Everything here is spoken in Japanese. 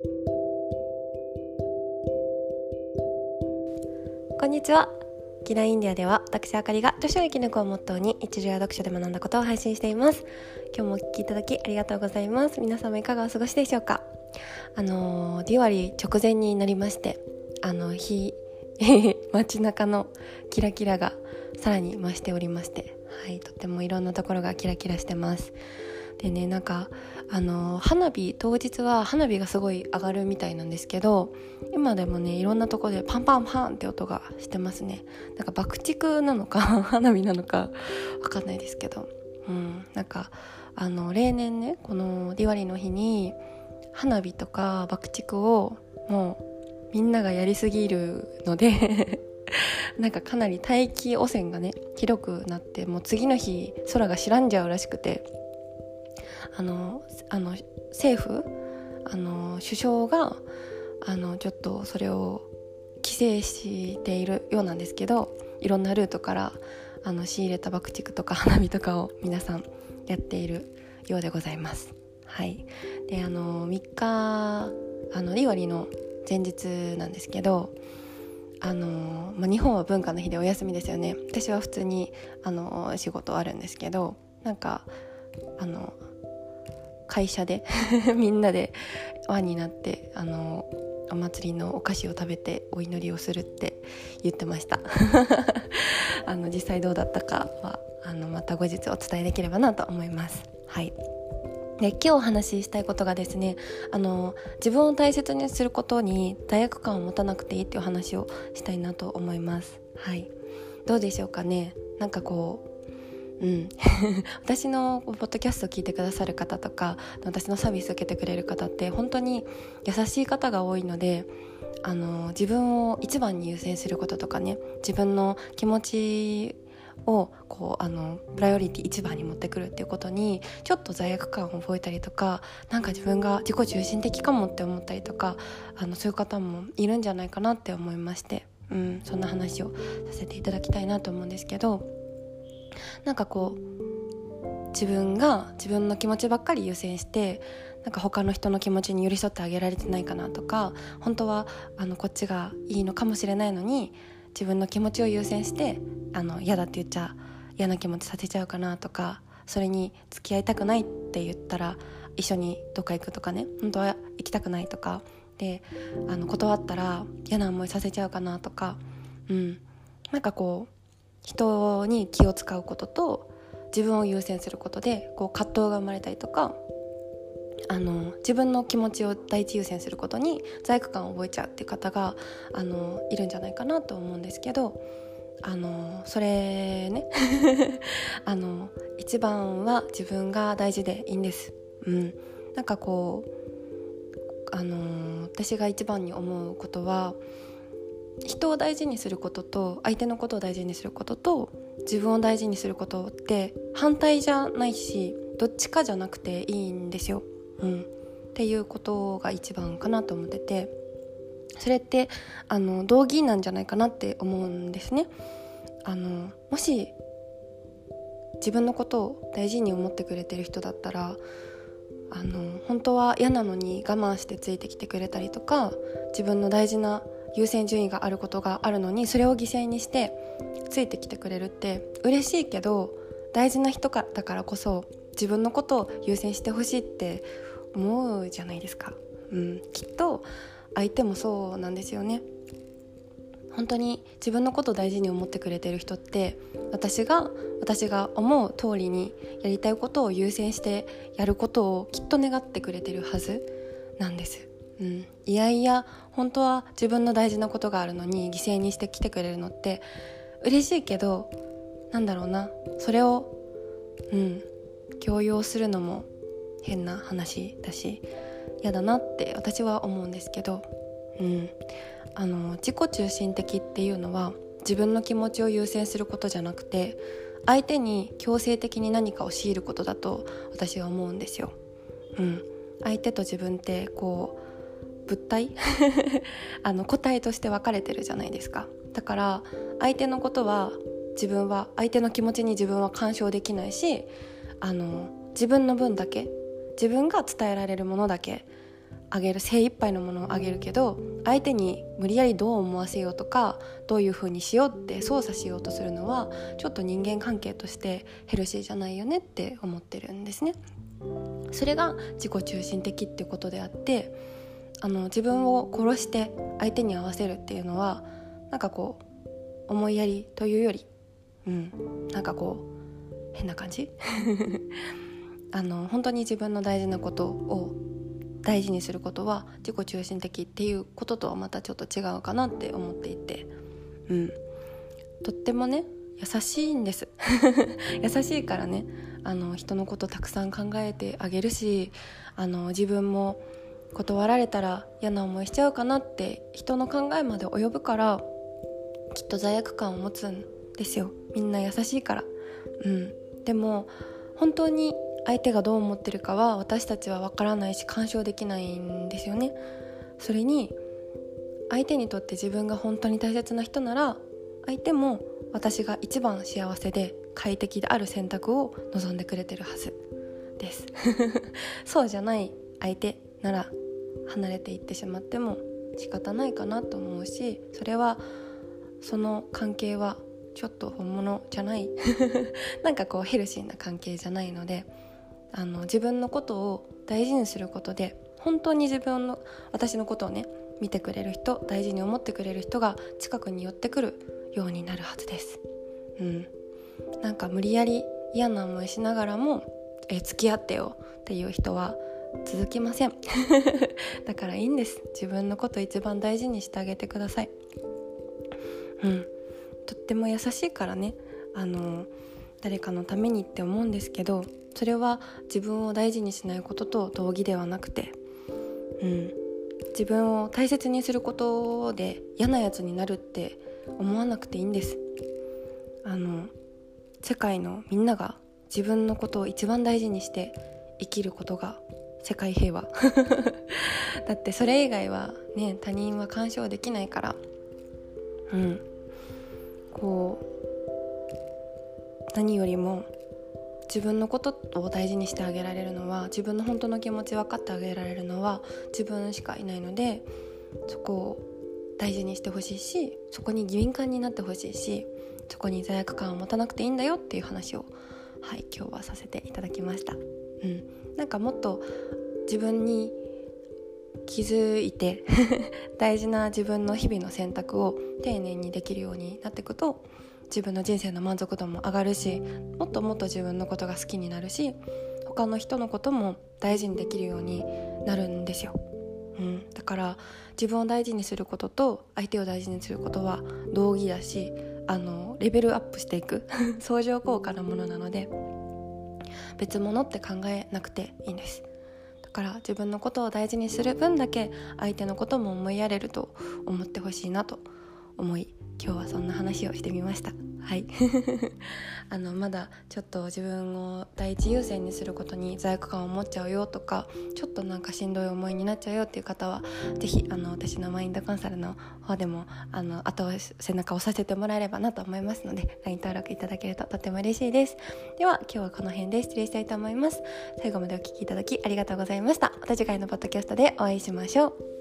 こんにちは。キラインディアでは私あかりが女子を生き抜くをモットーに一流や読書で学んだことを配信しています。今日もお聞きいただきありがとうございます。皆様いかがお過ごしでしょうか？あのディワリ直前になりましてあの日 街中のキラキラがさらに増しておりましてはいとってもいろんなところがキラキラしてます。でねなんかあの花火当日は花火がすごい上がるみたいなんですけど今でもねいろんなとこでパンパンパンって音がしてますね。なんか爆竹なのか 花火なのかわかんないですけど。うんなんかあの例年ねこのディワリの日に花火とか爆竹をもうみんながやりすぎるので なんかかなり大気汚染がね広くなってもう次の日空が白んじゃうらしくて。あのあの政府あの首相があのちょっとそれを規制しているようなんですけどいろんなルートからあの仕入れた爆竹とか花火とかを皆さんやっているようでございます。はい、であの3日あのリワリの前日なんですけどあの、まあ、日本は文化の日でお休みですよね私は普通にあの仕事あるんですけどなんかあの会社で みんなで輪になってあのお祭りのお菓子を食べてお祈りをするって言ってました。あの実際どうだったかはあのまた後日お伝えできればなと思います。はい。で今日お話ししたいことがですねあの自分を大切にすることに罪悪感を持たなくていいっていう話をしたいなと思います。はい。どうでしょうかね。なんかこうん、私のポッドキャストを聞いてくださる方とか私のサービスを受けてくれる方って本当に優しい方が多いのであの自分を一番に優先することとかね自分の気持ちをこうあのプライオリティ一番に持ってくるっていうことにちょっと罪悪感を覚えたりとかなんか自分が自己中心的かもって思ったりとかあのそういう方もいるんじゃないかなって思いまして、うん、そんな話をさせていただきたいなと思うんですけど。なんかこう自分が自分の気持ちばっかり優先してなんか他の人の気持ちに寄り添ってあげられてないかなとか本当はあのこっちがいいのかもしれないのに自分の気持ちを優先してあの嫌だって言っちゃ嫌な気持ちさせちゃうかなとかそれに付き合いたくないって言ったら一緒にどっか行くとかね本当は行きたくないとかであの断ったら嫌な思いさせちゃうかなとかうん。なんかこう人に気を使うことと自分を優先することでこう葛藤が生まれたりとかあの自分の気持ちを第一優先することに罪悪感を覚えちゃうっていう方があのいるんじゃないかなと思うんですけどあのそれね あの一番は自分が大事でいいんです。うん、なんかこうあの私が一番に思うことは人を大事にすることと相手のことを大事にすることと自分を大事にすることって反対じゃないしどっちかじゃなくていいんですよ。うん、っていうことが一番かなと思っててそれってあの同義なんじゃないかなって思うんですね。あのもし自分のことを大事に思ってくれてる人だったらあの本当は嫌なのに我慢してついてきてくれたりとか自分の大事な優先順位があることがあるのにそれを犠牲にしてついてきてくれるって嬉しいけど大事な人かだからこそ自分のことを優先してほしいって思うじゃないですか、うん、きっと相手もそうなんですよね。本当に自分のことを大事に思ってくれてる人って私が私が思う通りにやりたいことを優先してやることをきっと願ってくれてるはずなんです。うん、いやいや本当は自分の大事なことがあるのに犠牲にして来てくれるのって嬉しいけどなんだろうな。それをうん。強要するのも変な話だし嫌だなって私は思うんですけど、うん、あの自己中心的っていうのは自分の気持ちを優先することじゃなくて相手に強制的に何かを強いることだと私は思うんですよ。うん、相手と自分ってこう物体？あの個体として分かれてるじゃないですかだから相手のことは自分は相手の気持ちに自分は干渉できないしあの自分の分だけ自分が伝えられるものだけあげる精一杯のものをあげるけど相手に無理やりどう思わせようとかどういう風にしようって操作しようとするのはちょっと人間関係としてヘルシーじゃないよねって思ってるんですね。それが自己中心的っていうことであってあの自分を殺して相手に合わせるっていうのはなんかこう思いやりというより、うん、なんかこう変な感じ？あの本当に自分の大事なことを大事にすることは自己中心的っていうこととはまたちょっと違うかなって思っていて、うん、とってもね優しいんです。優しいからねあの人のことたくさん考えてあげるしあの自分も断られたら嫌な思いしちゃうかなって人の考えまで及ぶからきっと罪悪感を持つんですよ。みんな優しいから。うん。でも本当に相手がどう思ってるかは私たちは分からないし干渉できないんですよね。それに相手にとって自分が本当に大切な人なら相手も私が一番幸せで快適である選択を望んでくれてるはずです。そうじゃない相手なら離れていってしまっても仕方ないかなと思うしそれはその関係はちょっと本物じゃない なんかこうヘルシーな関係じゃないのであの自分のことを大事にすることで本当に自分の私のことをね見てくれる人大事に思ってくれる人が近くに寄ってくるようになるはずです。うん、なんか無理やり嫌な思いしながらもえ付き合ってよっていう人は続きません。だからいいんです。自分のこと一番大事にしてあげてください。うん。とっても優しいからね。あの誰かのためにって思うんですけどそれは自分を大事にしないことと同義ではなくてうん。自分を大切にすることで嫌なやつになるって思わなくていいんです。あの世界のみんなが自分のことを一番大事にして生きることが世界平和。だってそれ以外はね他人は干渉できないから。うん。こう何よりも自分のことを大事にしてあげられるのは自分の本当の気持ち分かってあげられるのは自分しかいないのでそこを大事にしてほしいしそこに敏感になってほしいしそこに罪悪感を持たなくていいんだよっていう話をはい今日はさせていただきました。うん、なんかもっと自分に気づいて 大事な自分の日々の選択を丁寧にできるようになっていくと自分の人生の満足度も上がるしもっともっと自分のことが好きになるし他の人のことも大事にできるようになるんですよ、うん、だから自分を大事にすることと相手を大事にすることは同義だしあのレベルアップしていく 相乗効果のものなので別物って考えなくていいんです。だから自分のことを大事にする分だけ相手のことも思いやれると思ってほしいなと思い今日はそんな話をしてみました。はい。あのまだちょっと自分を第一優先にすることに罪悪感を持っちゃうよとかちょっとなんかしんどい思いになっちゃうよっていう方は是非あの私のマインドコンサルの方でもあの後は背中を押させてもらえればなと思いますので LINE 登録いただけるととても嬉しいです。では今日はこの辺で失礼したいと思います。最後までお聴きいただきありがとうございました。また次回のポッドキャストでお会いしましょう。